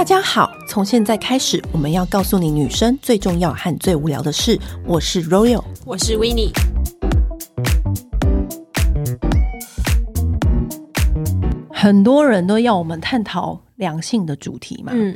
大家好，从现在开始，我们要告诉你女生最重要和最无聊的事。我是 Royal，我是 Winnie。很多人都要我们探讨两性的主题嘛，嗯，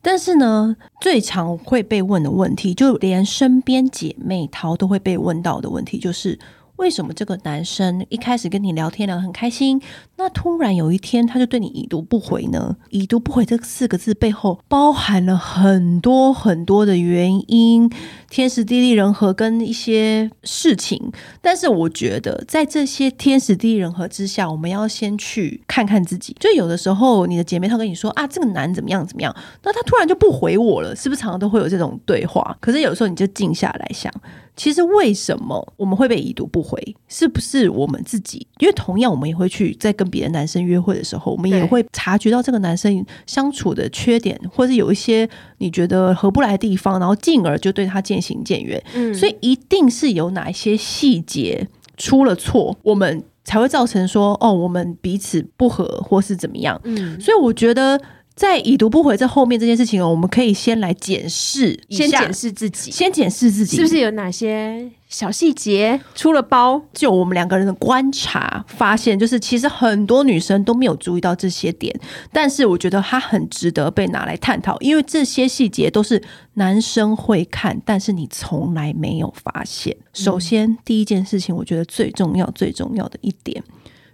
但是呢，最常会被问的问题，就连身边姐妹淘都会被问到的问题，就是。为什么这个男生一开始跟你聊天聊得很开心，那突然有一天他就对你已读不回呢？已读不回这四个字背后包含了很多很多的原因，天时地利人和跟一些事情。但是我觉得在这些天时地利人和之下，我们要先去看看自己。就有的时候你的姐妹她跟你说啊，这个男怎么样怎么样，那他突然就不回我了，是不是常常都会有这种对话？可是有时候你就静下来想。其实为什么我们会被已读不回？是不是我们自己？因为同样，我们也会去在跟别的男生约会的时候，我们也会察觉到这个男生相处的缺点，或者有一些你觉得合不来的地方，然后进而就对他渐行渐远。嗯，所以一定是有哪一些细节出了错，我们才会造成说哦，我们彼此不合，或是怎么样。嗯，所以我觉得。在已读不回这后面这件事情哦，我们可以先来检视，先检视自己，先检视自己是不是有哪些小细节出了包。就我们两个人的观察发现，就是其实很多女生都没有注意到这些点，但是我觉得它很值得被拿来探讨，因为这些细节都是男生会看，但是你从来没有发现。首先，第一件事情，我觉得最重要、最重要的一点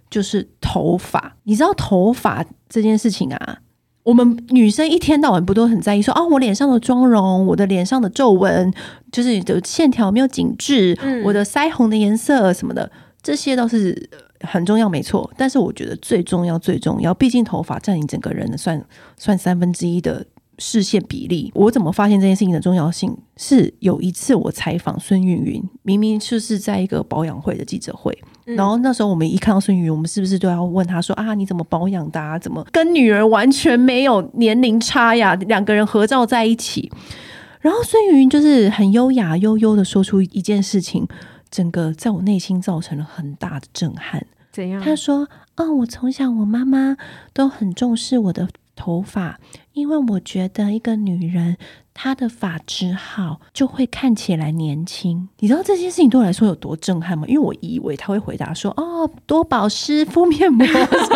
就是头发。你知道头发这件事情啊？我们女生一天到晚不都很在意说啊，我脸上的妆容，我的脸上的皱纹，就是你的线条没有紧致，嗯、我的腮红的颜色什么的，这些都是很重要，没错。但是我觉得最重要、最重要，毕竟头发占你整个人的算算三分之一的视线比例。我怎么发现这件事情的重要性？是有一次我采访孙芸芸，明明就是在一个保养会的记者会。然后那时候我们一看到孙芸芸，我们是不是都要问他说啊，你怎么保养的啊？怎么跟女儿完全没有年龄差呀？两个人合照在一起，然后孙芸芸就是很优雅悠悠的说出一件事情，整个在我内心造成了很大的震撼。怎样？他说：“哦，我从小我妈妈都很重视我的头发，因为我觉得一个女人。”他的发质好，就会看起来年轻。你知道这件事情对我来说有多震撼吗？因为我以为他会回答说：“哦，多保湿，敷面膜，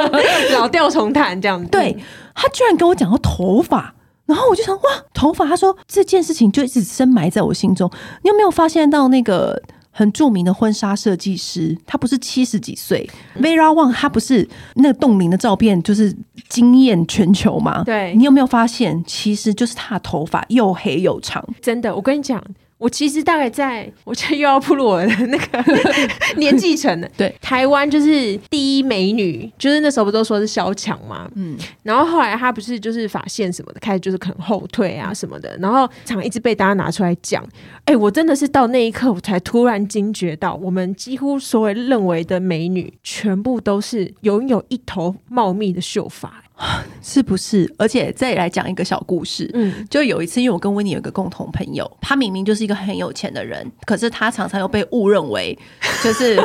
老调重弹这样子。”对，他居然跟我讲到头发，然后我就想：“哇，头发！”他说这件事情就一直深埋在我心中。你有没有发现到那个？很著名的婚纱设计师，他不是七十几岁，Vera Wang，他不是那个冻龄的照片，就是惊艳全球吗？对，你有没有发现，其实就是他的头发又黑又长，真的，我跟你讲。我其实大概在，我觉得又要步入我的那个 年纪层了。对，台湾就是第一美女，就是那时候不都说是萧蔷嘛？嗯，然后后来她不是就是发现什么的开始就是很后退啊什么的，然后常一直被大家拿出来讲。哎，我真的是到那一刻我才突然惊觉到，我们几乎所有认为的美女，全部都是拥有一头茂密的秀发。是不是？而且再来讲一个小故事。嗯，就有一次，因为我跟温妮有一个共同朋友，他明明就是一个很有钱的人，可是他常常又被误认为就是。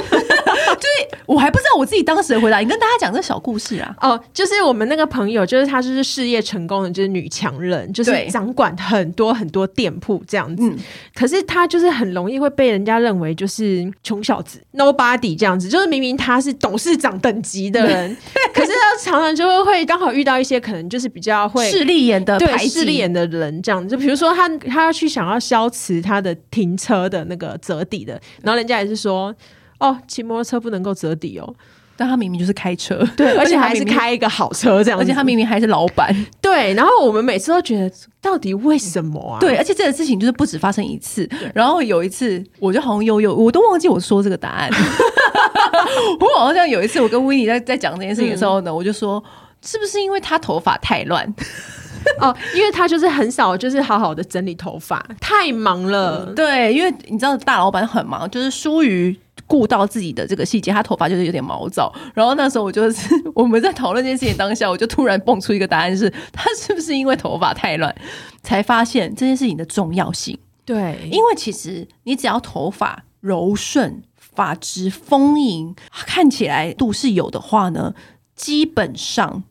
对，我还不知道我自己当时的回答。你跟大家讲这小故事啊？哦，就是我们那个朋友，就是她，就是事业成功的，就是女强人，就是掌管很多很多店铺这样子。嗯、可是她就是很容易会被人家认为就是穷小子，nobody 这样子。就是明明她是董事长等级的人，可是她常常就会会刚好遇到一些可能就是比较会势利眼的对势利眼的人这样子。就比如说她她要去想要消磁她的停车的那个折抵的，然后人家也是说。哦，骑摩托车不能够折抵哦，但他明明就是开车，对，而且还是开一个好车这样，而且他明明还是老板，对。然后我们每次都觉得，到底为什么啊？对，而且这个事情就是不止发生一次。然后有一次，我就好像悠悠，我都忘记我说这个答案。我好像有一次，我跟维尼在在讲这件事情的时候呢，嗯、我就说，是不是因为他头发太乱？哦，因为他就是很少，就是好好的整理头发，太忙了。嗯、对，因为你知道大老板很忙，就是疏于顾到自己的这个细节，他头发就是有点毛躁。然后那时候我就是 我们在讨论这件事情当下，我就突然蹦出一个答案是：是他是不是因为头发太乱，才发现这件事情的重要性？对，因为其实你只要头发柔顺、发质丰盈，看起来度是有的话呢，基本上。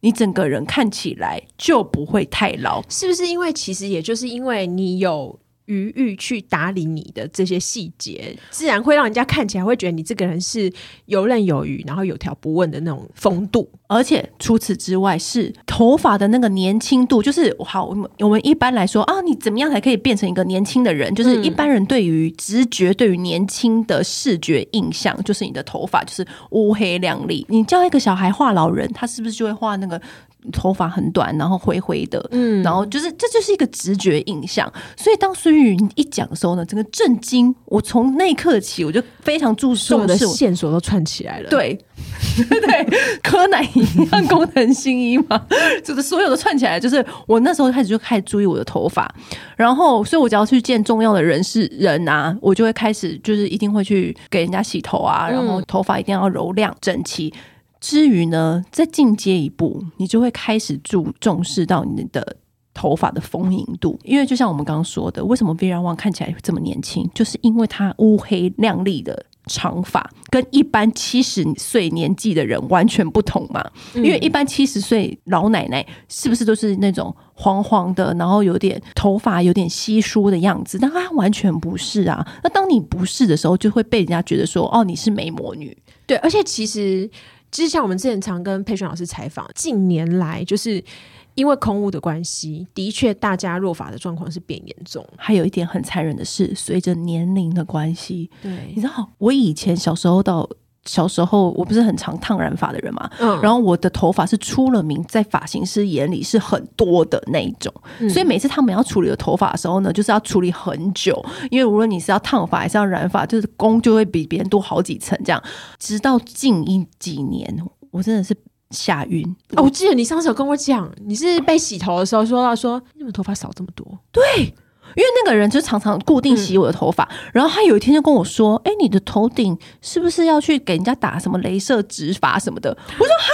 你整个人看起来就不会太老。是不是因为其实也就是因为你有。余裕去打理你的这些细节，自然会让人家看起来会觉得你这个人是游刃有余，然后有条不紊的那种风度。而且除此之外，是头发的那个年轻度，就是好，我们我们一般来说啊，你怎么样才可以变成一个年轻的人？就是一般人对于直觉对于年轻的视觉印象，就是你的头发就是乌黑亮丽。你叫一个小孩画老人，他是不是就会画那个？头发很短，然后灰灰的，嗯，然后就是这就是一个直觉印象。所以当孙玉云一讲的时候呢，整个震惊。我从那一刻起，我就非常注重我的线索都串起来了。对，对，柯南一样工藤新一嘛，就是所有的串起来。就是我那时候开始就开始注意我的头发，然后所以我只要去见重要的人事人啊，我就会开始就是一定会去给人家洗头啊，然后头发一定要柔亮整齐。至于呢，再进阶一步，你就会开始注重视到你的头发的丰盈度，因为就像我们刚刚说的，为什么 Vera Wang 看起来这么年轻，就是因为他乌黑亮丽的长发，跟一般七十岁年纪的人完全不同嘛。因为一般七十岁老奶奶是不是都是那种黄黄的，然后有点头发有点稀疏的样子？但她完全不是啊。那当你不是的时候，就会被人家觉得说，哦，你是美魔女。对，而且其实。其实像我们之前常跟佩璇老师采访，近年来就是因为空屋的关系，的确大家落法的状况是变严重。还有一点很残忍的是，随着年龄的关系，对，你知道，我以前小时候到。小时候我不是很常烫染发的人嘛，嗯，然后我的头发是出了名，在发型师眼里是很多的那一种，嗯，所以每次他们要处理的头发的时候呢，就是要处理很久，因为无论你是要烫发还是要染发，就是工就会比别人多好几层这样。直到近一几年，我真的是吓晕。哦，我记得你上次有跟我讲，你是被洗头的时候说到说，你怎么头发少这么多？对。因为那个人就常常固定洗我的头发，嗯，然后他有一天就跟我说：“哎，你的头顶是不是要去给人家打什么镭射植发什么的？”我说：“哈，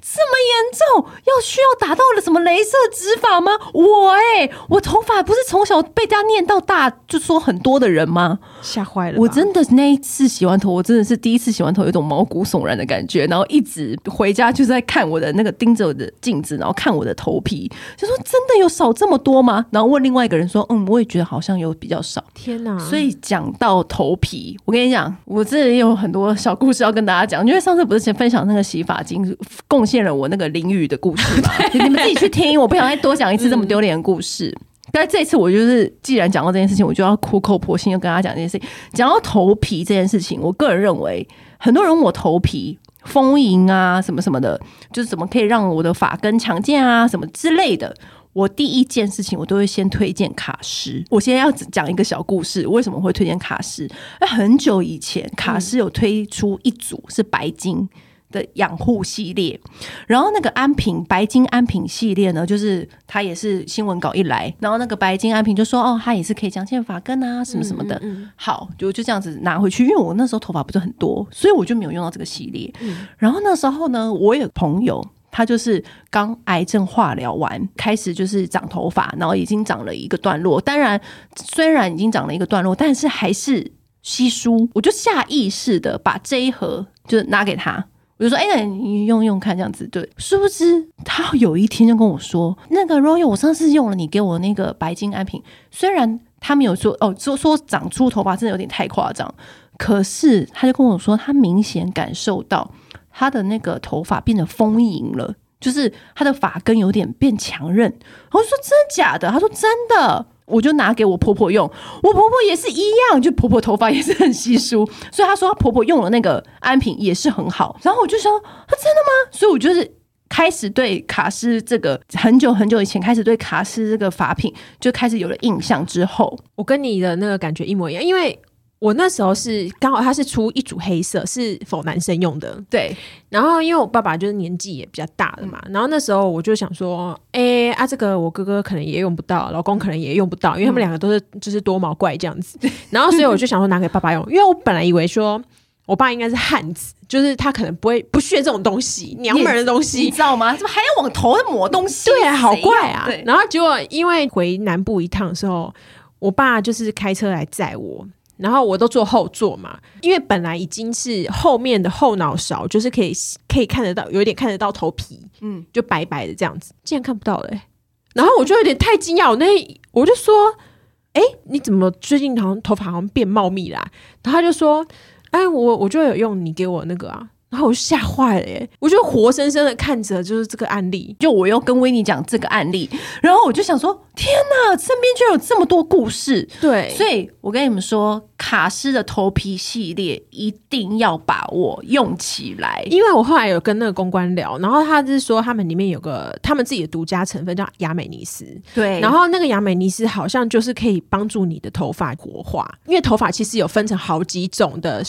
这么严重，要需要打到了什么镭射植发吗？”我哎，我头发不是从小被家念到大，就说很多的人吗？吓坏了！我真的那一次洗完头，我真的是第一次洗完头，有种毛骨悚然的感觉，然后一直回家就在看我的那个盯着我的镜子，然后看我的头皮，就说：“真的有少这么多吗？”然后问另外一个人说：“嗯，我也。”觉得好像有比较少，天哪！所以讲到头皮，我跟你讲，我这里有很多小故事要跟大家讲。因为上次不是先分享那个洗发精贡献了我那个淋雨的故事嘛，你们自己去听，我不想再多讲一次这么丢脸的故事。嗯、但是这次我就是，既然讲到这件事情，我就要苦口婆心的跟大家讲这件事情。讲到头皮这件事情，我个人认为，很多人问我头皮丰盈啊，什么什么的，就是怎么可以让我的发根强健啊，什么之类的。我第一件事情，我都会先推荐卡诗。我现在要讲一个小故事，为什么会推荐卡诗？很久以前，卡诗有推出一组是白金的养护系列，然后那个安瓶白金安瓶系列呢，就是它也是新闻稿一来，然后那个白金安瓶就说哦，它也是可以强健发根啊，什么什么的。好，就就这样子拿回去，因为我那时候头发不是很多，所以我就没有用到这个系列。然后那时候呢，我有朋友。他就是刚癌症化疗完，开始就是长头发，然后已经长了一个段落。当然，虽然已经长了一个段落，但是还是稀疏。我就下意识的把这一盒就拿给他，我就说：“哎、欸，你用用看，这样子对。”殊不知他有一天就跟我说：“那个 Royal，我上次用了你给我那个白金安瓶，虽然他没有说哦，说说长出头发真的有点太夸张，可是他就跟我说，他明显感受到。”他的那个头发变得丰盈了，就是他的发根有点变强韧。我说真的假的？他说真的，我就拿给我婆婆用，我婆婆也是一样，就婆婆头发也是很稀疏，所以她说她婆婆用了那个安瓶也是很好。然后我就说，啊，真的吗？所以我就是开始对卡诗这个很久很久以前开始对卡诗这个法品就开始有了印象。之后我跟你的那个感觉一模一样，因为。我那时候是刚好，他是出一组黑色，是否男生用的？对。然后因为我爸爸就是年纪也比较大了嘛，嗯、然后那时候我就想说，哎、欸、啊，这个我哥哥可能也用不到，老公可能也用不到，因为他们两个都是就是多毛怪这样子。嗯、然后所以我就想说拿给爸爸用，因为我本来以为说我爸应该是汉子，就是他可能不会不屑这种东西，娘们儿的东西，你知道吗？怎么还要往头上抹东西？对啊，好怪啊。然后结果因为回南部一趟的时候，我爸就是开车来载我。然后我都坐后座嘛，因为本来已经是后面的后脑勺，就是可以可以看得到，有一点看得到头皮，嗯，就白白的这样子，竟然看不到嘞、欸。然后我就有点太惊讶，我那我就说，哎，你怎么最近好像头发好像变茂密啦、啊？然后他就说，哎，我我就有用你给我那个啊。然后我就吓坏了耶！我就活生生的看着就是这个案例，就我又跟维尼讲这个案例，然后我就想说：天哪，身边居然有这么多故事！对，所以我跟你们说，卡诗的头皮系列一定要把握用起来。因为我后来有跟那个公关聊，然后他是说他们里面有个他们自己的独家成分叫亚美尼斯，对，然后那个亚美尼斯好像就是可以帮助你的头发活化，因为头发其实有分成好几种的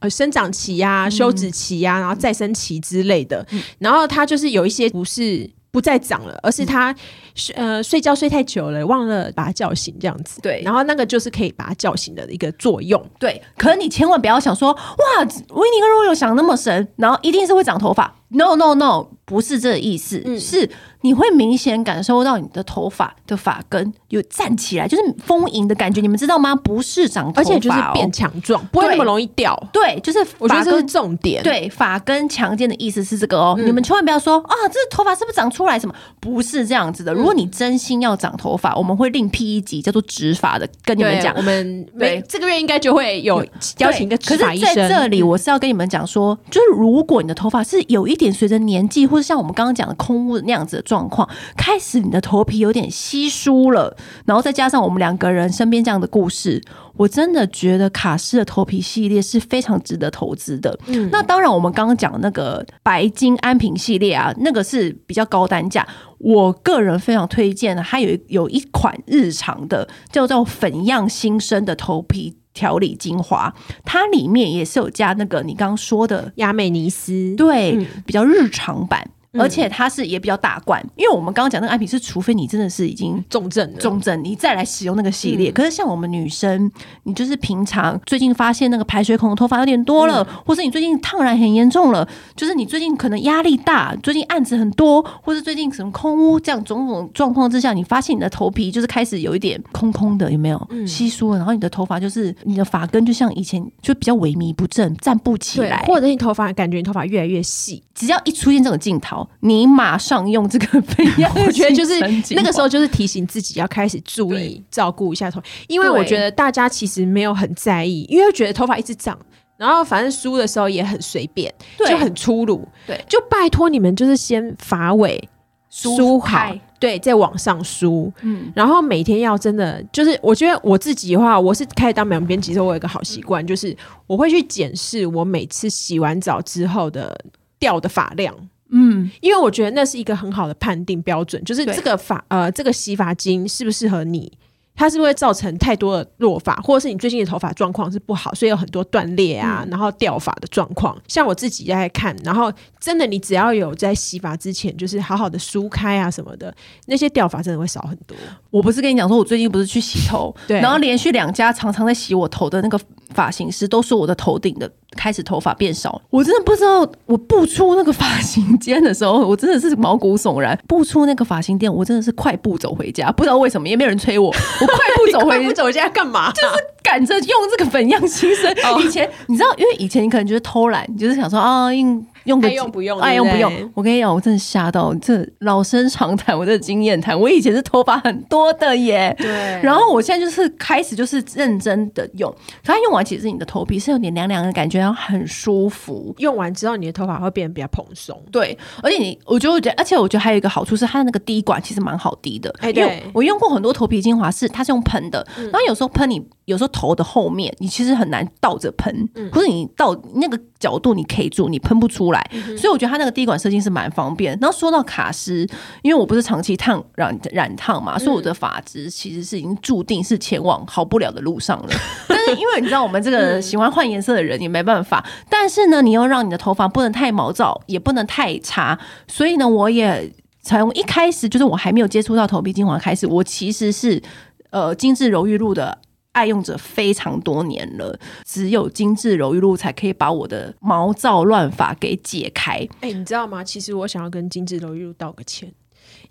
呃生长期呀、啊、休止期呀、啊。然后再生期之类的，嗯、然后它就是有一些不是不再长了，而是它睡、嗯、呃睡觉睡太久了，忘了把它叫醒这样子。对，然后那个就是可以把它叫醒的一个作用。对，可是你千万不要想说哇，维尼跟若有想那么神，然后一定是会长头发。No no no，不是这个意思，嗯、是你会明显感受到你的头发的发根有站起来，就是丰盈的感觉，你们知道吗？不是长头发、哦，而且就是变强壮，不会那么容易掉。对，就是我觉得这是重点。对，发根强健的意思是这个哦，嗯、你们千万不要说啊，这头发是不是长出来什么？不是这样子的。如果你真心要长头发，我们会另辟一集叫做植发的，跟你们讲。我们每这个月应该就会有邀请一个植发医生。可是在这里，我是要跟你们讲说，就是如果你的头发是有一一点随着年纪，或者像我们刚刚讲的空屋的那样子的状况，开始你的头皮有点稀疏了，然后再加上我们两个人身边这样的故事，我真的觉得卡诗的头皮系列是非常值得投资的。嗯，那当然，我们刚刚讲的那个白金安瓶系列啊，那个是比较高单价，我个人非常推荐的，还有有一款日常的叫做粉样新生的头皮。调理精华，它里面也是有加那个你刚刚说的亚美尼斯，对，嗯、比较日常版。而且它是也比较大罐，因为我们刚刚讲那个安瓶是，除非你真的是已经重症了，重症，你再来使用那个系列。可是像我们女生，你就是平常最近发现那个排水孔的头发有点多了，或是你最近烫染很严重了，就是你最近可能压力大，最近案子很多，或是最近什么空屋这样种种状况之下，你发现你的头皮就是开始有一点空空的，有没有稀疏了？然后你的头发就是你的发根就像以前就比较萎靡不振，站不起来，或者你头发感觉你头发越来越细，只要一出现这种镜头。你马上用这个粉样，我觉得就是那个时候就是提醒自己要开始注意照顾一下头，因为我觉得大家其实没有很在意，因为觉得头发一直长，然后反正梳的时候也很随便，就很粗鲁。对，就拜托你们就是先发尾梳好，对，再往上梳。嗯，然后每天要真的就是，我觉得我自己的话，我是开始当美容编辑之后，我有一个好习惯，就是我会去检视我每次洗完澡之后的掉的发量。嗯，因为我觉得那是一个很好的判定标准，就是这个发呃，这个洗发精适不适合你。它是不是会造成太多的落发，或者是你最近的头发状况是不好，所以有很多断裂啊，嗯、然后掉发的状况。像我自己在看，然后真的，你只要有在洗发之前，就是好好的梳开啊什么的，那些掉发真的会少很多。我不是跟你讲说，我最近不是去洗头，对，然后连续两家常常在洗我头的那个发型师都说我的头顶的开始头发变少。我真的不知道，我步出那个发型间的时候，我真的是毛骨悚然。步出那个发型店，我真的是快步走回家，不知道为什么，也没有人催我。快步走回，快步走回家干嘛？就是赶着用这个粉样新生。以前你知道，因为以前你可能就是偷懒，你就是想说啊，用用个爱用不用，爱用不用。我跟你讲，我真的吓到，这老生常谈，我这经验谈。我以前是头发很多的耶，对。然后我现在就是开始就是认真的用，它用完其实你的头皮是有点凉凉的感觉，然后很舒服。用完之后，你的头发会变得比较蓬松。对，而且你，我觉得，我觉得，而且我觉得还有一个好处是，它的那个滴管其实蛮好滴的。哎，对，我用过很多头皮精华是。它是用喷的，然后有时候喷你，有时候头的后面你其实很难倒着喷，可是你到那个角度你可以住，你喷不出来，所以我觉得它那个滴管设计是蛮方便。然后说到卡诗，因为我不是长期烫染染烫嘛，所以我的发质其实是已经注定是前往好不了的路上了。但是因为你知道我们这个喜欢换颜色的人也没办法，但是呢，你要让你的头发不能太毛躁，也不能太差，所以呢，我也从一开始就是我还没有接触到头皮精华开始，我其实是。呃，精致柔玉露的爱用者非常多年了，只有精致柔玉露才可以把我的毛躁乱发给解开。哎、欸，你知道吗？其实我想要跟精致柔玉露道个歉，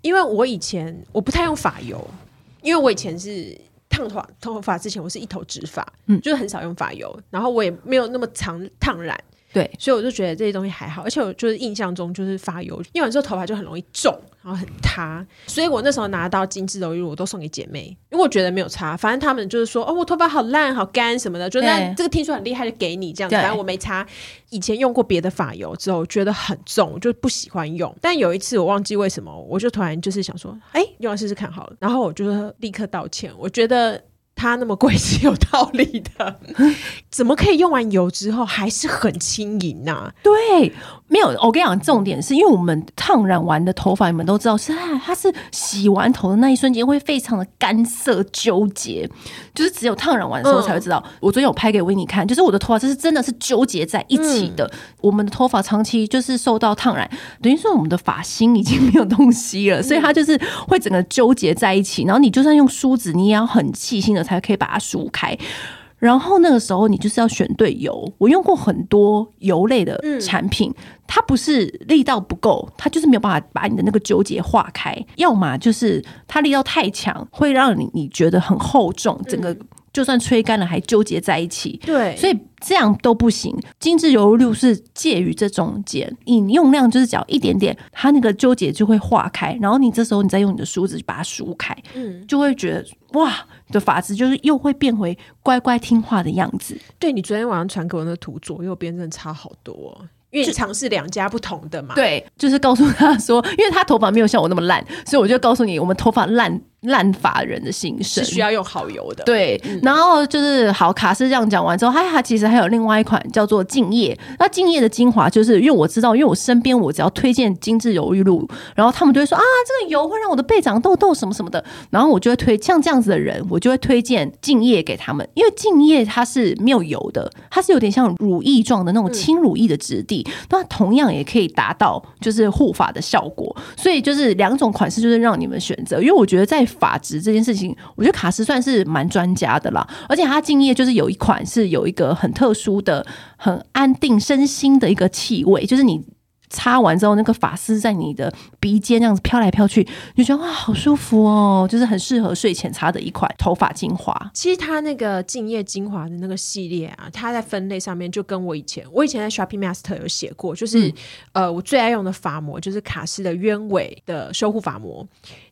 因为我以前我不太用发油，因为我以前是烫头头发之前，我是一头直发，嗯，就是很少用发油，然后我也没有那么常烫染。对，所以我就觉得这些东西还好，而且我就是印象中就是发油用完之后头发就很容易重，然后很塌，所以我那时候拿到精致柔玉露，我都送给姐妹，因为我觉得没有擦，反正他们就是说哦，我头发好烂好干什么的，就那这个听说很厉害就给你这样子，反正我没擦。以前用过别的发油之后觉得很重，我就不喜欢用。但有一次我忘记为什么，我就突然就是想说，哎，用来试试看好了，然后我就立刻道歉，我觉得。它那么贵是有道理的，怎么可以用完油之后还是很轻盈呐、啊？对，没有。我跟你讲，重点是因为我们烫染完的头发，你们都知道是啊，它是洗完头的那一瞬间会非常的干涩纠结，就是只有烫染完的时候才会知道。嗯、我昨天有拍给维尼看，就是我的头发这是真的是纠结在一起的。嗯、我们的头发长期就是受到烫染，等于说我们的发芯已经没有东西了，所以它就是会整个纠结在一起。然后你就算用梳子，你也要很细心的。才可以把它梳开，然后那个时候你就是要选对油。我用过很多油类的产品，它不是力道不够，它就是没有办法把你的那个纠结化开。要么就是它力道太强，会让你你觉得很厚重，整个就算吹干了还纠结在一起。对，所以这样都不行。精致柔玉露是介于这中间，你用量就是只要一点点，它那个纠结就会化开。然后你这时候你再用你的梳子把它梳开，嗯，就会觉得哇。的发质就是又会变回乖乖听话的样子。对，你昨天晚上传给我那个图，左右边真的差好多，因为你尝试两家不同的嘛。对，就是告诉他说，因为他头发没有像我那么烂，所以我就告诉你，我们头发烂。烂法人的心声是需要用好油的，对。嗯、然后就是好卡斯这样讲完之后，它它其实还有另外一款叫做敬业。那敬业的精华就是因为我知道，因为我身边我只要推荐精致柔玉露，然后他们就会说啊，这个油会让我的背长痘痘什么什么的。然后我就会推像这样子的人，我就会推荐敬业给他们，因为敬业它是没有油的，它是有点像乳液状的那种轻乳液的质地，那、嗯、同样也可以达到就是护发的效果。所以就是两种款式，就是让你们选择。因为我觉得在发质这件事情，我觉得卡斯算是蛮专家的啦，而且它敬业就是有一款是有一个很特殊的、很安定身心的一个气味，就是你擦完之后，那个发丝在你的鼻尖这样子飘来飘去，就觉得哇，好舒服哦，就是很适合睡前擦的一款头发精华。其实它那个敬业精华的那个系列啊，它在分类上面就跟我以前，我以前在 Shopping Master 有写过，就是、嗯、呃，我最爱用的发膜就是卡斯的鸢尾的修护发膜。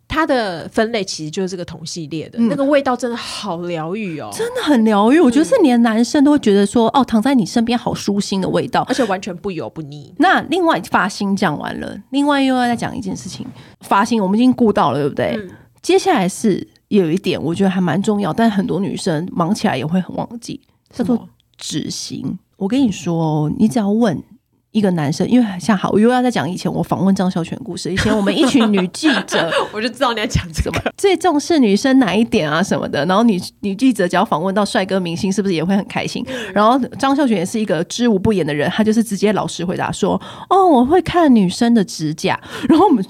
它的分类其实就是这个同系列的，嗯、那个味道真的好疗愈哦，真的很疗愈。嗯、我觉得是连男生都会觉得说，哦，躺在你身边好舒心的味道，而且完全不油不腻。那另外发型讲完了，另外又要再讲一件事情，发型我们已经顾到了，对不对？嗯、接下来是有一点，我觉得还蛮重要，但很多女生忙起来也会很忘记，叫做指型。我跟你说，你只要问。一个男生，因为像好，我又要再讲以前我访问张孝全故事。以前我们一群女记者，我就知道你要讲什么，最重视女生哪一点啊什么的。然后女女记者只要访问到帅哥明星，是不是也会很开心？然后张孝全也是一个知无不言的人，他就是直接老实回答说：“哦，我会看女生的指甲。”然后我们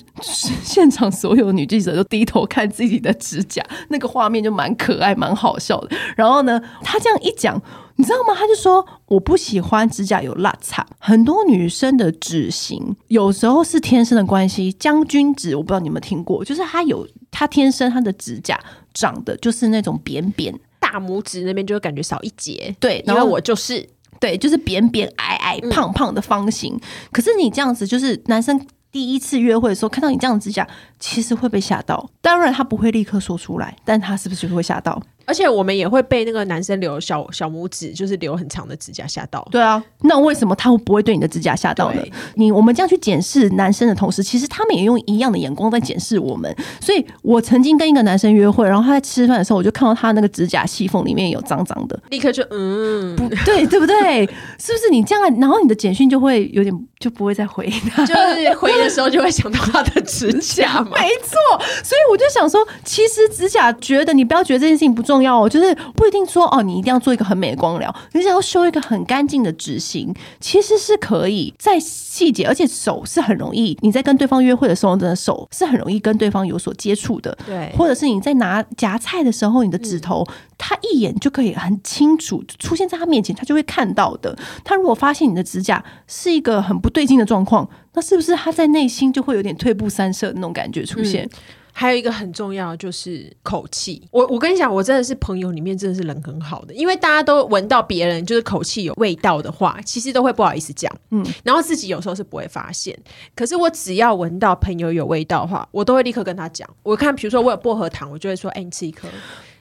现场所有女记者都低头看自己的指甲，那个画面就蛮可爱、蛮好笑的。然后呢，他这样一讲。你知道吗？他就说我不喜欢指甲有落差。很多女生的指型有时候是天生的关系。将军指我不知道你们听过，就是她有她天生她的指甲长的就是那种扁扁，大拇指那边就会感觉少一截。对，然后我就是对，就是扁扁矮矮胖胖的方形。嗯、可是你这样子，就是男生第一次约会的时候看到你这样指甲，其实会被吓到。当然他不会立刻说出来，但他是不是会吓到？而且我们也会被那个男生留小小拇指，就是留很长的指甲吓到。对啊，那为什么他会不会对你的指甲吓到呢？你我们这样去检视男生的同时，其实他们也用一样的眼光在检视我们。所以我曾经跟一个男生约会，然后他在吃饭的时候，我就看到他那个指甲细缝里面有脏脏的，立刻就嗯，不对，对不对？是不是你这样？然后你的简讯就会有点就不会再回他，就是回的时候就会想到他的指甲嘛。没错，所以我就想说，其实指甲觉得你不要觉得这件事情不重要哦，就是。不一定说哦，你一定要做一个很美的光疗，你只要修一个很干净的指型，其实是可以在细节，而且手是很容易。你在跟对方约会的时候，真的手是很容易跟对方有所接触的。对，或者是你在拿夹菜的时候，你的指头，嗯、他一眼就可以很清楚出现在他面前，他就会看到的。他如果发现你的指甲是一个很不对劲的状况，那是不是他在内心就会有点退步三舍的那种感觉出现？嗯还有一个很重要就是口气。我我跟你讲，我真的是朋友里面真的是人很好的，因为大家都闻到别人就是口气有味道的话，其实都会不好意思讲，嗯，然后自己有时候是不会发现。可是我只要闻到朋友有味道的话，我都会立刻跟他讲。我看，比如说我有薄荷糖，我就会说：“哎、欸，你吃一颗。”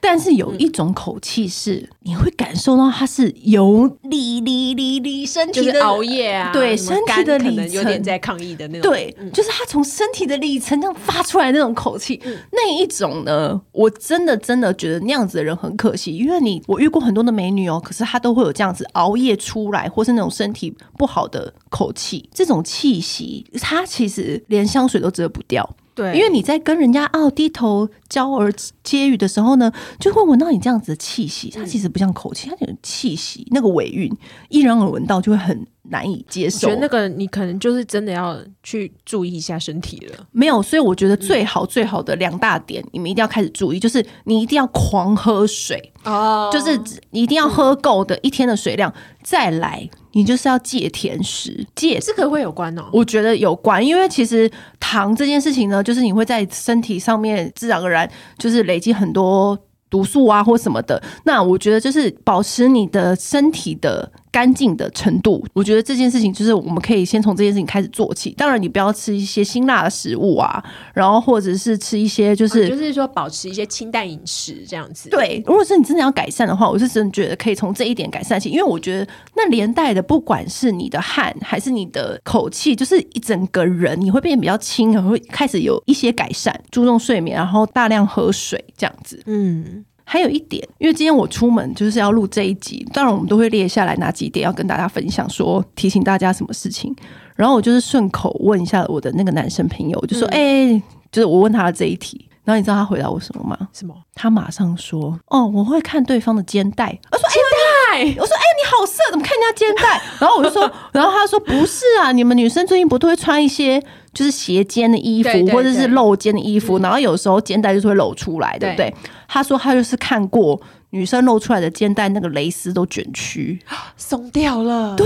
但是有一种口气是，嗯、你会感受到它是由里里里里身体的熬夜啊，对身体的里程有点在抗议的那种，对，嗯、就是它从身体的里程这样发出来那种口气，嗯、那一种呢，我真的真的觉得那样子的人很可惜，因为你我遇过很多的美女哦，可是她都会有这样子熬夜出来，或是那种身体不好的口气，这种气息，它其实连香水都遮不掉。对，因为你在跟人家哦低头交儿接语的时候呢，就会闻到你这样子的气息。它其实不像口气，它有气息，那个尾韵，一然而闻到就会很难以接受。觉得那个你可能就是真的要去注意一下身体了。没有，所以我觉得最好最好的两大点，你们一定要开始注意，就是你一定要狂喝水哦，就是你一定要喝够的一天的水量，再来。你就是要戒甜食，戒这个会有关哦。我觉得有关，因为其实糖这件事情呢，就是你会在身体上面自然而然就是累积很多毒素啊或什么的。那我觉得就是保持你的身体的。干净的程度，我觉得这件事情就是我们可以先从这件事情开始做起。当然，你不要吃一些辛辣的食物啊，然后或者是吃一些就是、嗯、就是说保持一些清淡饮食这样子。对，如果是你真的要改善的话，我是真的觉得可以从这一点改善起，因为我觉得那连带的不管是你的汗还是你的口气，就是一整个人你会变得比较轻，然后会开始有一些改善，注重睡眠，然后大量喝水这样子。嗯。还有一点，因为今天我出门就是要录这一集，当然我们都会列下来哪几点要跟大家分享，说提醒大家什么事情。然后我就是顺口问一下我的那个男生朋友，我就说：“哎、嗯欸，就是我问他的这一题。”然后你知道他回答我什么吗？什么？他马上说：“哦，我会看对方的肩带。”我说：“肩带。欸”我说：“哎、欸，你好色，怎么看人家肩带？”然后我就说：“然后他说不是啊，你们女生最近不都会穿一些？”就是斜肩的衣服，或者是露肩的衣服，嗯、然后有时候肩带就是会露出来，对不对？对，他说他就是看过女生露出来的肩带，那个蕾丝都卷曲 松掉了。对，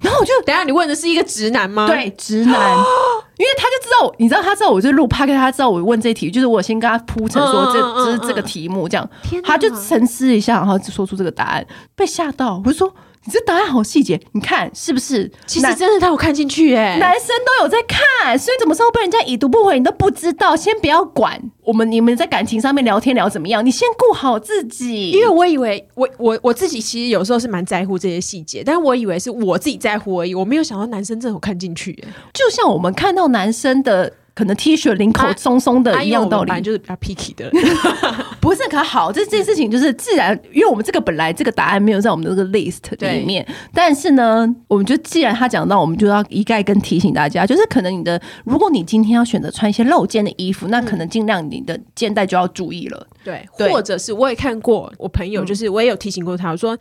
然后我就等下，你问的是一个直男吗？对，直男，因为他就知道，你知道他知道我就录趴给他知道我问这题，就是我先跟他铺陈说这这是这个题目，这样，他就沉思一下，然后就说出这个答案，被吓到，我就说。你这答案好细节，你看是不是？其实真的他有看进去哎，男生都有在看，所以怎么时候被人家已读不回，你都不知道。先不要管我们，你们在感情上面聊天聊怎么样？你先顾好自己。因为我以为我我我自己其实有时候是蛮在乎这些细节，但我以为是我自己在乎而已，我没有想到男生真的有看进去。就像我们看到男生的。可能 T 恤领口松松的一样道理，就是比较 picky 的，不是可好？这这件事情就是自然，因为我们这个本来这个答案没有在我们的这个 list 里面，但是呢，我们就既然他讲到，我们就要一概跟提醒大家，就是可能你的，如果你今天要选择穿一些露肩的衣服，那可能尽量你的肩带就要注意了，对，对或者是我也看过我朋友，就是我也有提醒过他，我说。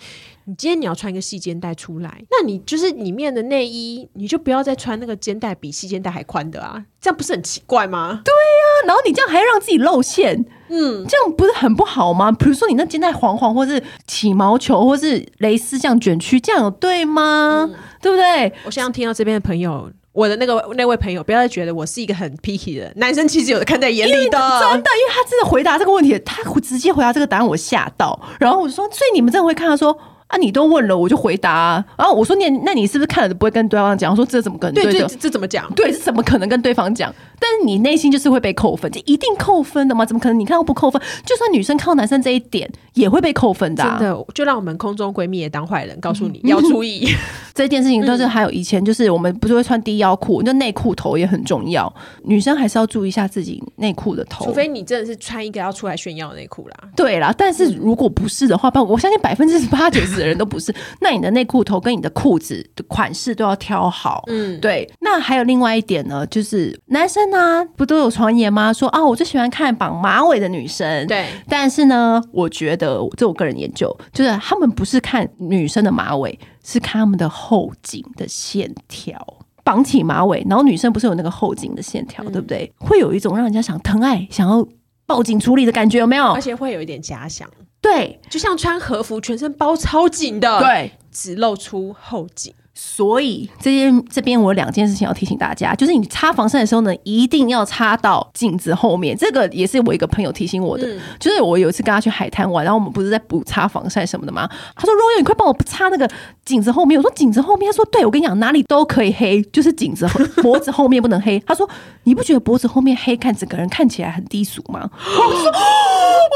你今天你要穿一个细肩带出来，那你就是里面的内衣，你就不要再穿那个肩带比细肩带还宽的啊，这样不是很奇怪吗？对呀、啊，然后你这样还要让自己露馅，嗯，这样不是很不好吗？比如说你那肩带黄黄，或是起毛球，或是蕾丝这样卷曲，这样有对吗？嗯、对不对？我希望听到这边的朋友，我的那个那位朋友，不要再觉得我是一个很 picky 的男生，其实有的看在眼里的，真的，因为他真的回答这个问题，他直接回答这个答案，我吓到，然后我就说，所以你们真的会看到说。啊，你都问了，我就回答啊。然后我说你，那你是不是看了都不会跟对方讲？我说这怎么跟对，对对，这怎么讲？对，这怎么可能跟对方讲？但是你内心就是会被扣分，这一定扣分的吗？怎么可能？你看到不扣分？就算女生看到男生这一点，也会被扣分的啊。真的，就让我们空中闺蜜也当坏人，告诉你 要注意这件事情。都是还有以前，就是我们不是会穿低腰裤，就内裤头也很重要。女生还是要注意一下自己内裤的头，除非你真的是穿一个要出来炫耀的内裤啦。对啦，但是如果不是的话，我相信百分之八九十的人都不是。那你的内裤头跟你的裤子的款式都要挑好，嗯，对。那还有另外一点呢，就是男生呢、啊，不都有传言吗？说啊，我最喜欢看绑马尾的女生，对。但是呢，我觉得这我个人研究，就是他们不是看女生的马尾，是看他们的后颈的线条。绑起马尾，然后女生不是有那个后颈的线条，嗯、对不对？会有一种让人家想疼爱、想要报警处理的感觉，有没有？而且会有一点假想。对，就像穿和服，全身包超紧的，对，只露出后颈。所以这边这边我有两件事情要提醒大家，就是你擦防晒的时候呢，一定要擦到镜子后面。这个也是我一个朋友提醒我的，嗯、就是我有一次跟他去海滩玩，然后我们不是在补擦防晒什么的吗？他说：“Royal，你快帮我擦那个颈子后面。”我说：“颈子后面。”他说：“对，我跟你讲，哪里都可以黑，就是颈子后脖子后面不能黑。”他说：“你不觉得脖子后面黑，看整个人看起来很低俗吗？”我说：“我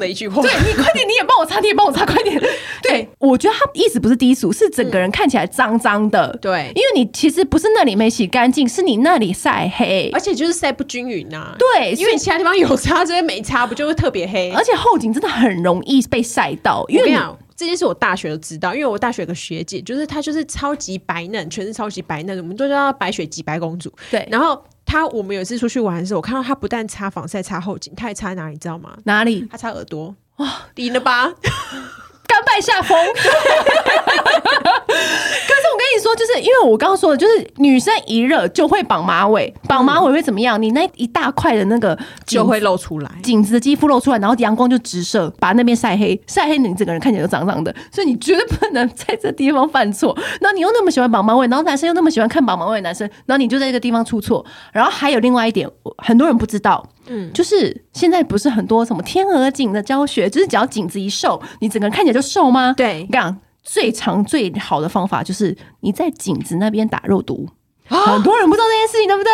说那你快点，你也没一句话，对你快点，你也帮我擦，你也帮我擦，快点。”对，我觉得他意思不是低俗，是整个人看起来脏脏的。嗯对，因为你其实不是那里没洗干净，是你那里晒黑，而且就是晒不均匀呐、啊。对，因为你其他地方有擦，这边没擦，不就会特别黑？而且后颈真的很容易被晒到。因为这件事我大学都知道，因为我大学有个学姐，就是她就是超级白嫩，全是超级白嫩，我们都叫她白雪姬白公主。对，然后她我们有一次出去玩的时候，我看到他不但擦防晒，擦后颈，他还擦哪里？你知道吗？哪里？他擦耳朵。哇，赢了吧？甘拜下风。跟你说，就是因为我刚刚说的，就是女生一热就会绑马尾，绑马尾会怎么样？你那一大块的那个就会露出来，颈子的肌肤露出来，然后阳光就直射，把那边晒黑，晒黑你整个人看起来就脏脏的，所以你绝对不能在这地方犯错。然后你又那么喜欢绑马尾，然后男生又那么喜欢看绑马尾的男生，然后你就在这个地方出错。然后还有另外一点，很多人不知道，嗯，就是现在不是很多什么天鹅颈的教学，就是只要颈子一瘦，你整个人看起来就瘦吗？对，这样。最长最好的方法就是你在颈子那边打肉毒，很多人不知道这件事情，对不对？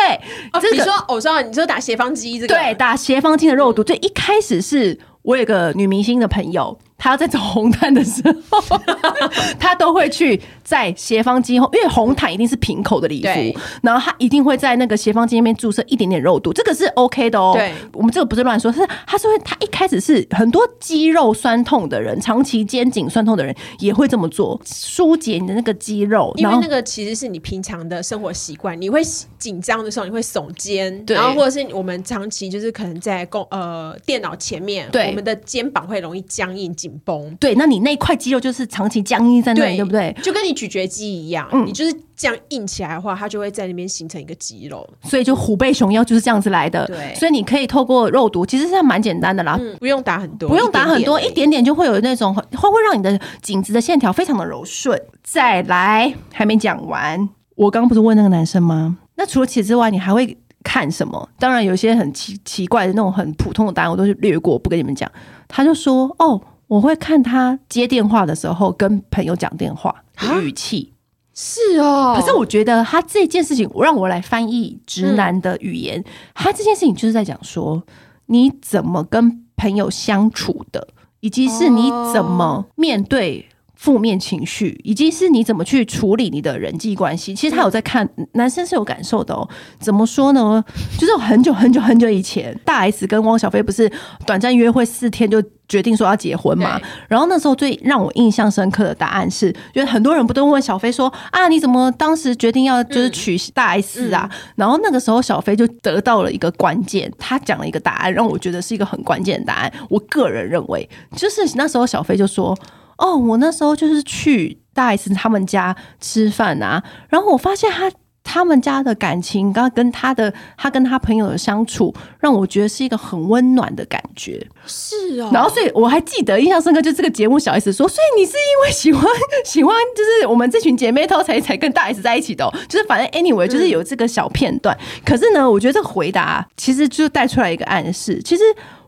哦，这个、你说，我知道，你说打斜方肌这个，对，打斜方肌的肉毒。最一开始是我有个女明星的朋友。他在走红毯的时候，他都会去在斜方肌后，因为红毯一定是平口的礼服，然后他一定会在那个斜方肌那边注射一点点肉毒，这个是 OK 的哦。对，我们这个不是乱说，是他是会，他一开始是很多肌肉酸痛的人，长期肩颈酸痛的人也会这么做，疏解你的那个肌肉，因为那个其实是你平常的生活习惯，你会紧张的时候你会耸肩，然后或者是我们长期就是可能在工呃电脑前面，对，我们的肩膀会容易僵硬。紧绷，对，那你那块肌肉就是长期僵硬在那里，对，不对？就跟你咀嚼肌一样，嗯，你就是这样硬起来的话，它就会在那边形成一个肌肉。所以就虎背熊腰就是这样子来的。对，所以你可以透过肉毒，其实是蛮简单的啦，嗯，不用打很多，不用打很多，一点点，就会有那种，会会让你的颈子的线条非常的柔顺。再来，还没讲完，我刚刚不是问那个男生吗？那除了此之外，你还会看什么？当然有些很奇奇怪的那种很普通的答案，我都是略过，不跟你们讲。他就说，哦。我会看他接电话的时候跟朋友讲电话的语气，是哦。可是我觉得他这件事情，让我来翻译直男的语言。他这件事情就是在讲说，你怎么跟朋友相处的，以及是你怎么面对。负面情绪，以及是你怎么去处理你的人际关系。其实他有在看，男生是有感受的哦。怎么说呢？就是很久很久很久以前，大 S 跟汪小菲不是短暂约会四天就决定说要结婚嘛？然后那时候最让我印象深刻的答案是，就是很多人不都问小菲说啊，你怎么当时决定要就是娶大 S 啊？然后那个时候小菲就得到了一个关键，他讲了一个答案，让我觉得是一个很关键的答案。我个人认为，就是那时候小菲就说。哦，我那时候就是去大 S 他们家吃饭啊，然后我发现他他们家的感情，刚跟他的他跟他朋友的相处，让我觉得是一个很温暖的感觉。是哦，然后所以我还记得印象深刻，就这个节目小 S 说，所以你是因为喜欢喜欢，就是我们这群姐妹淘才才跟大 S 在一起的哦，就是反正 anyway 就是有这个小片段。嗯。可是呢，我觉得这个回答其实就带出来一个暗示，其实。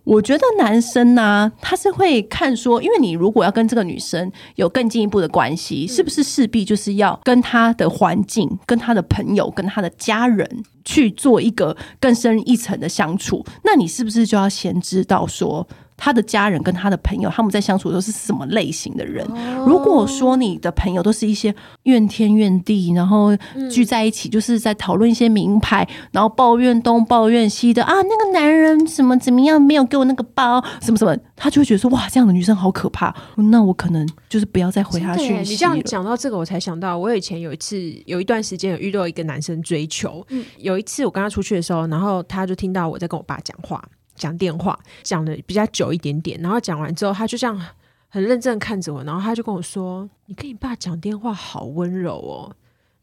我觉得男生呢、啊，他是会看说，因为你如果要跟这个女生有更进一步的关系，是不是势必就是要跟她的环境、跟她的朋友、跟她的家人去做一个更深一层的相处？那你是不是就要先知道说？他的家人跟他的朋友，他们在相处都是什么类型的人？如果说你的朋友都是一些怨天怨地，然后聚在一起就是在讨论一些名牌，然后抱怨东抱怨西的啊，那个男人什么怎么样，没有给我那个包，什么什么，他就会觉得说哇，这样的女生好可怕。那我可能就是不要再回他讯息。你这样讲到这个，我才想到，我以前有一次有一段时间有遇到一个男生追求，有一次我跟他出去的时候，然后他就听到我在跟我爸讲话。讲电话讲的比较久一点点，然后讲完之后，他就这样很认真看着我，然后他就跟我说：“你跟你爸讲电话好温柔哦。”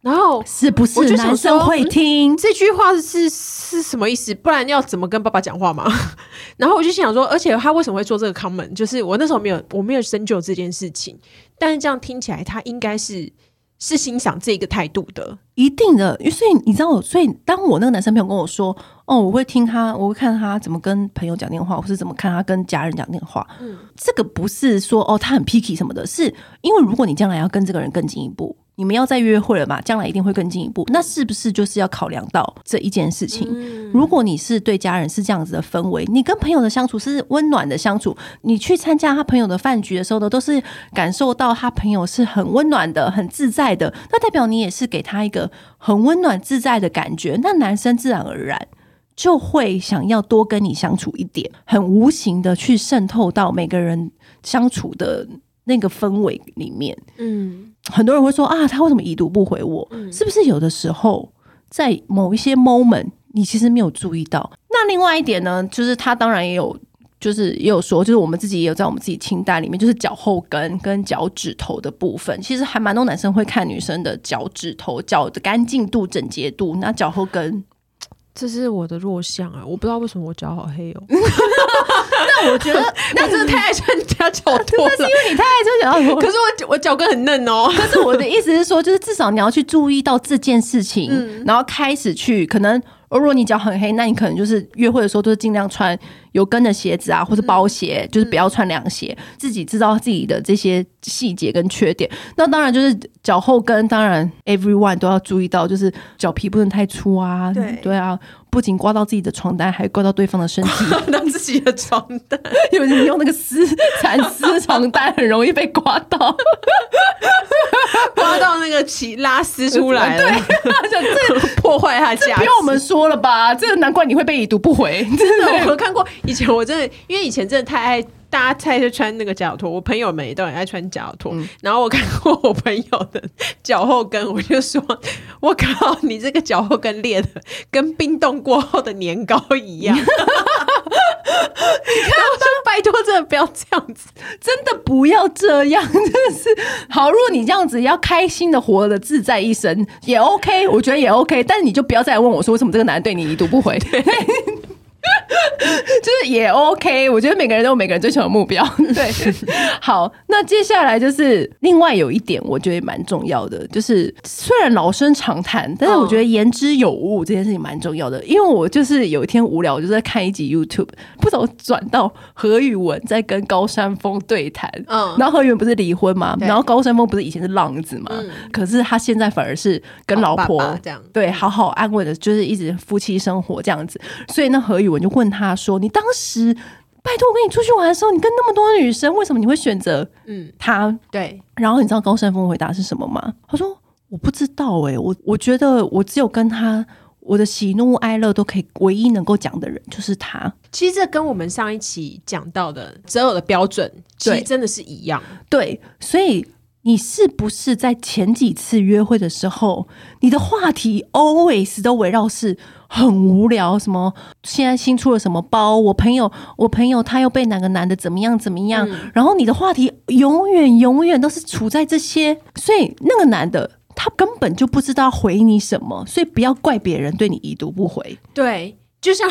然后是不是男生会听、嗯、这句话是是什么意思？不然要怎么跟爸爸讲话嘛？然后我就想说，而且他为什么会做这个 comment？就是我那时候没有我没有深究这件事情，但是这样听起来，他应该是是欣赏这个态度的，一定的。所以你知道，所以当我那个男生朋友跟我说：“哦，我会听他，我会看他怎么跟朋友讲电话，或是怎么看他跟家人讲电话。”嗯，这个不是说哦他很 picky 什么的，是因为如果你将来要跟这个人更进一步。你们要再约会了嘛？将来一定会更进一步，那是不是就是要考量到这一件事情？嗯、如果你是对家人是这样子的氛围，你跟朋友的相处是温暖的相处，你去参加他朋友的饭局的时候呢，都是感受到他朋友是很温暖的、很自在的，那代表你也是给他一个很温暖自在的感觉，那男生自然而然就会想要多跟你相处一点，很无形的去渗透到每个人相处的那个氛围里面，嗯。很多人会说啊，他为什么已读不回我？嗯、是不是有的时候在某一些 moment 你其实没有注意到？那另外一点呢，就是他当然也有，就是也有说，就是我们自己也有在我们自己清单里面，就是脚后跟跟脚趾头的部分，其实还蛮多男生会看女生的脚趾头脚的干净度、整洁度。那脚后跟。这是我的弱项啊！我不知道为什么我脚好黑哦。那我觉得，那真的太爱穿夹脚 拖了。那是因为你太爱穿夹脚拖。可是我我脚跟很嫩哦。可是我的意思是说，就是至少你要去注意到这件事情，嗯、然后开始去可能。如果你脚很黑，那你可能就是约会的时候都是尽量穿有跟的鞋子啊，或是包鞋，嗯、就是不要穿凉鞋。嗯、自己知道自己的这些细节跟缺点。那当然就是脚后跟，当然 everyone 都要注意到，就是脚皮不能太粗啊。对对啊，不仅刮到自己的床单，还刮到对方的身体。刮到自己的床单，因为你用那个丝蚕丝床单，很容易被刮到。刮到那个起拉丝出来了，对，这个 破坏他家。不用我们说了吧？这个难怪你会被已读不回。真的，我看过。以前我真的，因为以前真的太爱，大家太爱穿那个夹脚拖。我朋友们也都很爱穿夹脚拖。嗯、然后我看过我朋友的脚后跟，我就说：“我靠，你这个脚后跟裂的跟冰冻过后的年糕一样。”你看，就拜托，真的不要这样子，真的不要这样，真的是好。如果你这样子要开心的活得自在一生，也 OK，我觉得也 OK。但是你就不要再问我说，为什么这个男人对你已读不回？对。就是也 OK，我觉得每个人都有每个人追求的目标。对，好，那接下来就是另外有一点，我觉得蛮重要的，就是虽然老生常谈，但是我觉得言之有物这件事情蛮重要的。因为我就是有一天无聊，我就在看一集 YouTube，不怎么转到何宇文在跟高山峰对谈。嗯，然后何宇文不是离婚嘛，然后高山峰不是以前是浪子嘛，可是他现在反而是跟老婆这样，对，好好安稳的，就是一直夫妻生活这样子。所以那何宇文。我就问他说：“你当时拜托我跟你出去玩的时候，你跟那么多女生，为什么你会选择嗯他？对，然后你知道高山峰回答是什么吗？他说：我不知道哎、欸，我我觉得我只有跟他，我的喜怒哀乐都可以唯一能够讲的人就是他。其实这跟我们上一期讲到的择偶的标准，其实真的是一样。对，所以。”你是不是在前几次约会的时候，你的话题 always 都围绕是很无聊？什么现在新出了什么包？我朋友，我朋友他又被哪个男的怎么样怎么样？嗯、然后你的话题永远永远都是处在这些，所以那个男的他根本就不知道回你什么，所以不要怪别人对你已读不回。对，就像。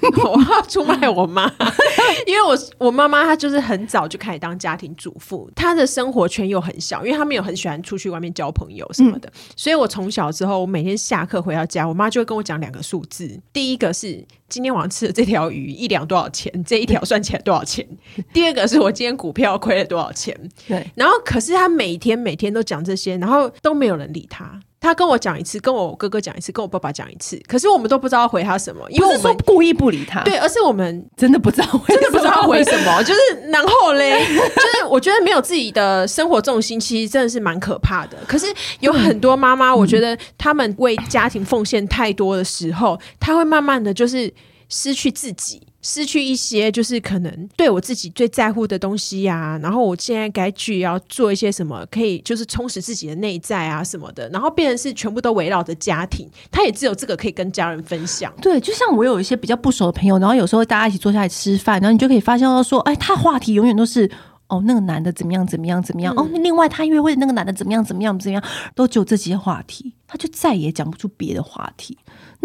我要出卖我妈，因为我我妈妈她就是很早就开始当家庭主妇，她的生活圈又很小，因为她没有很喜欢出去外面交朋友什么的，嗯、所以我从小之后，我每天下课回到家，我妈就会跟我讲两个数字，第一个是今天晚上吃的这条鱼一两多少钱，这一条算起来多少钱？第二个是我今天股票亏了多少钱？对，然后可是她每天每天都讲这些，然后都没有人理她。他跟我讲一次，跟我哥哥讲一次，跟我爸爸讲一次，可是我们都不知道回他什么，因为我们不是说故意不理他，对，而是我们真的不知道，真的不知道为什么，就是然后嘞，就是我觉得没有自己的生活重心，其实真的是蛮可怕的。可是有很多妈妈，我觉得他们为家庭奉献太多的时候，她会慢慢的就是失去自己。失去一些就是可能对我自己最在乎的东西呀、啊，然后我现在该去要做一些什么，可以就是充实自己的内在啊什么的，然后变成是全部都围绕着家庭，他也只有这个可以跟家人分享。对，就像我有一些比较不熟的朋友，然后有时候大家一起坐下来吃饭，然后你就可以发现到说，哎，他话题永远都是哦那个男的怎么样怎么样怎么样，嗯、哦另外他约会的那个男的怎么样怎么样怎么样，都只有这些话题，他就再也讲不出别的话题。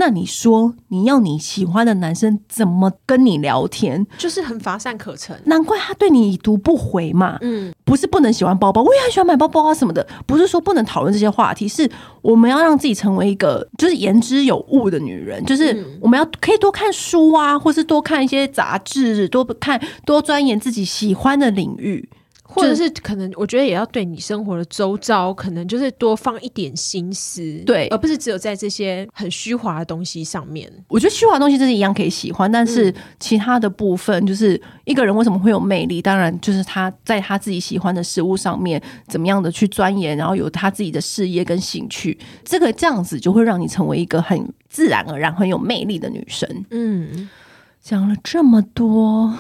那你说，你要你喜欢的男生怎么跟你聊天？就是很乏善可陈。难怪他对你已读不回嘛。嗯，不是不能喜欢包包，我也很喜欢买包包啊什么的。不是说不能讨论这些话题，是我们要让自己成为一个就是言之有物的女人，就是我们要可以多看书啊，或是多看一些杂志，多看多钻研自己喜欢的领域。或者是可能，我觉得也要对你生活的周遭，可能就是多放一点心思，对，而不是只有在这些很虚华的东西上面。我觉得虚华的东西这是一样可以喜欢，但是其他的部分，就是一个人为什么会有魅力？当然就是他在他自己喜欢的事物上面，怎么样的去钻研，然后有他自己的事业跟兴趣，这个这样子就会让你成为一个很自然而然很有魅力的女生。嗯。讲了这么多，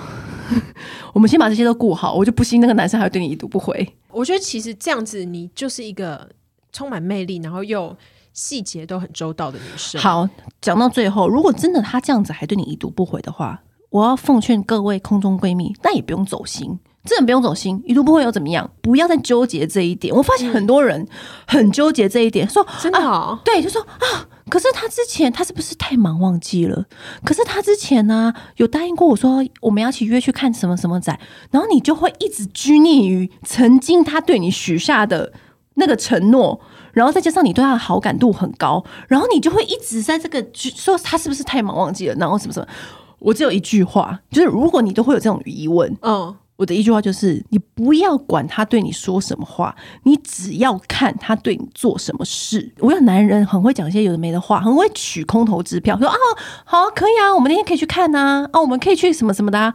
我们先把这些都顾好。我就不信那个男生还会对你已读不回。我觉得其实这样子，你就是一个充满魅力，然后又细节都很周到的女生。好，讲到最后，如果真的他这样子还对你已读不回的话，我要奉劝各位空中闺蜜，那也不用走心。真的不用走心，已读不回又怎么样？不要再纠结这一点。我发现很多人很纠结这一点，说真的好、哦啊，对，就说啊，可是他之前他是不是太忙忘记了？可是他之前呢、有答应过我说我们要一起约去看什么什么展，然后你就会一直拘泥于曾经他对你许下的那个承诺，然后再加上你对他的好感度很高，然后你就会一直在这个说他是不是太忙忘记了？然后什么什么？我只有一句话，就是如果你都会有这种疑问，嗯、我的一句话就是：你不要管他对你说什么话，你只要看他对你做什么事。我有男人很会讲一些有的没的话，很会取空头支票，说啊，好，可以啊，我们那天可以去看呐，啊，我们可以去什么什么的啊，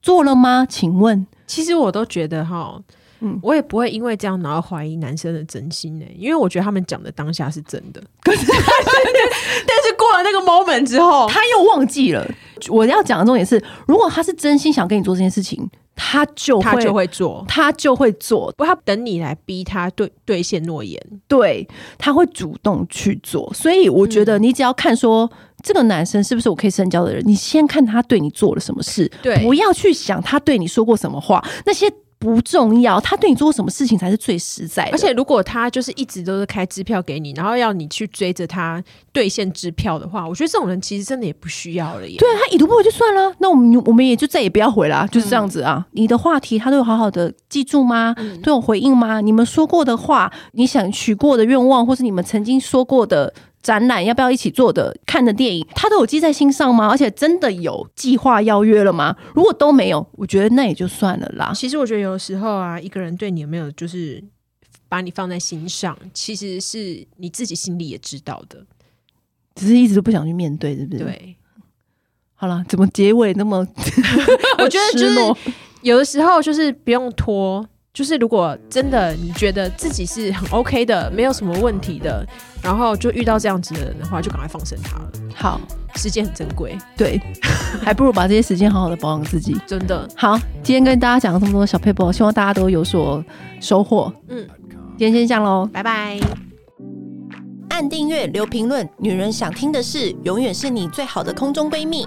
做了吗？请问，其实我都觉得哈，嗯，我也不会因为这样然后怀疑男生的真心呢，因为我觉得他们讲的当下是真的，可是 但是过了那个 moment 之后，他又忘记了。我要讲的重点是，如果他是真心想跟你做这件事情。他就会他就会做，他就会做，不，他等你来逼他兑兑现诺言，对，他会主动去做。所以我觉得，你只要看说、嗯、这个男生是不是我可以深交的人，你先看他对你做了什么事，对，不要去想他对你说过什么话，那些。不重要，他对你做什么事情才是最实在的。而且，如果他就是一直都是开支票给你，然后要你去追着他兑现支票的话，我觉得这种人其实真的也不需要了耶。对啊，他已读不回就算了，那我们我们也就再也不要回了，就是这样子啊。嗯、你的话题他都有好好的记住吗？嗯、都有回应吗？你们说过的话，你想许过的愿望，或是你们曾经说过的。展览要不要一起做的？看的电影他都有记在心上吗？而且真的有计划邀约了吗？如果都没有，我觉得那也就算了啦。其实我觉得有时候啊，一个人对你有没有就是把你放在心上，其实是你自己心里也知道的，只是一直都不想去面对，是不是？对。好了，怎么结尾那么？我觉得就是 有的时候就是不用拖。就是如果真的你觉得自己是很 OK 的，没有什么问题的，然后就遇到这样子的人的话，就赶快放生他了。好，时间很珍贵，对，还不如把这些时间好好的保养自己。真的好，今天跟大家讲了这么多小撇步，希望大家都有所收获。嗯，今天先这样喽，拜拜。按订阅，留评论，女人想听的事，永远是你最好的空中闺蜜。